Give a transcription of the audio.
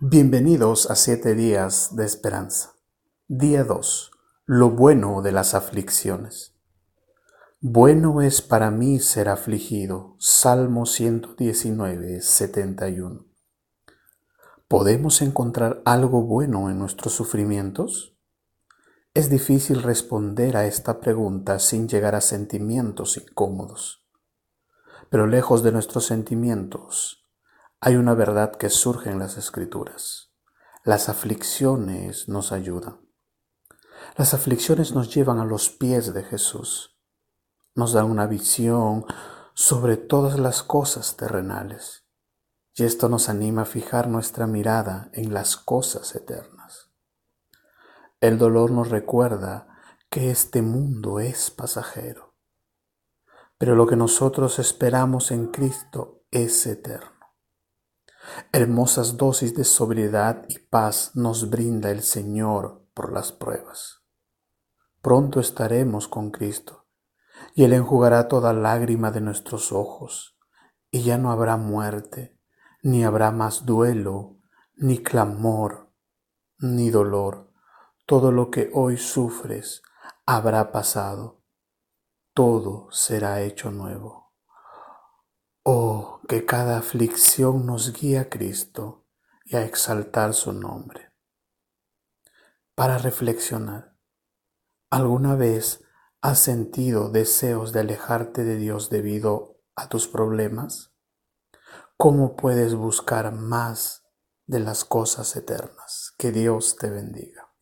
Bienvenidos a siete días de esperanza. Día 2. Lo bueno de las aflicciones. Bueno es para mí ser afligido. Salmo 119, 71. ¿Podemos encontrar algo bueno en nuestros sufrimientos? Es difícil responder a esta pregunta sin llegar a sentimientos incómodos. Pero lejos de nuestros sentimientos, hay una verdad que surge en las escrituras. Las aflicciones nos ayudan. Las aflicciones nos llevan a los pies de Jesús. Nos dan una visión sobre todas las cosas terrenales. Y esto nos anima a fijar nuestra mirada en las cosas eternas. El dolor nos recuerda que este mundo es pasajero. Pero lo que nosotros esperamos en Cristo es eterno. Hermosas dosis de sobriedad y paz nos brinda el Señor por las pruebas. Pronto estaremos con Cristo y Él enjugará toda lágrima de nuestros ojos y ya no habrá muerte, ni habrá más duelo, ni clamor, ni dolor. Todo lo que hoy sufres habrá pasado. Todo será hecho nuevo. Que cada aflicción nos guíe a Cristo y a exaltar su nombre. Para reflexionar, ¿alguna vez has sentido deseos de alejarte de Dios debido a tus problemas? ¿Cómo puedes buscar más de las cosas eternas? Que Dios te bendiga.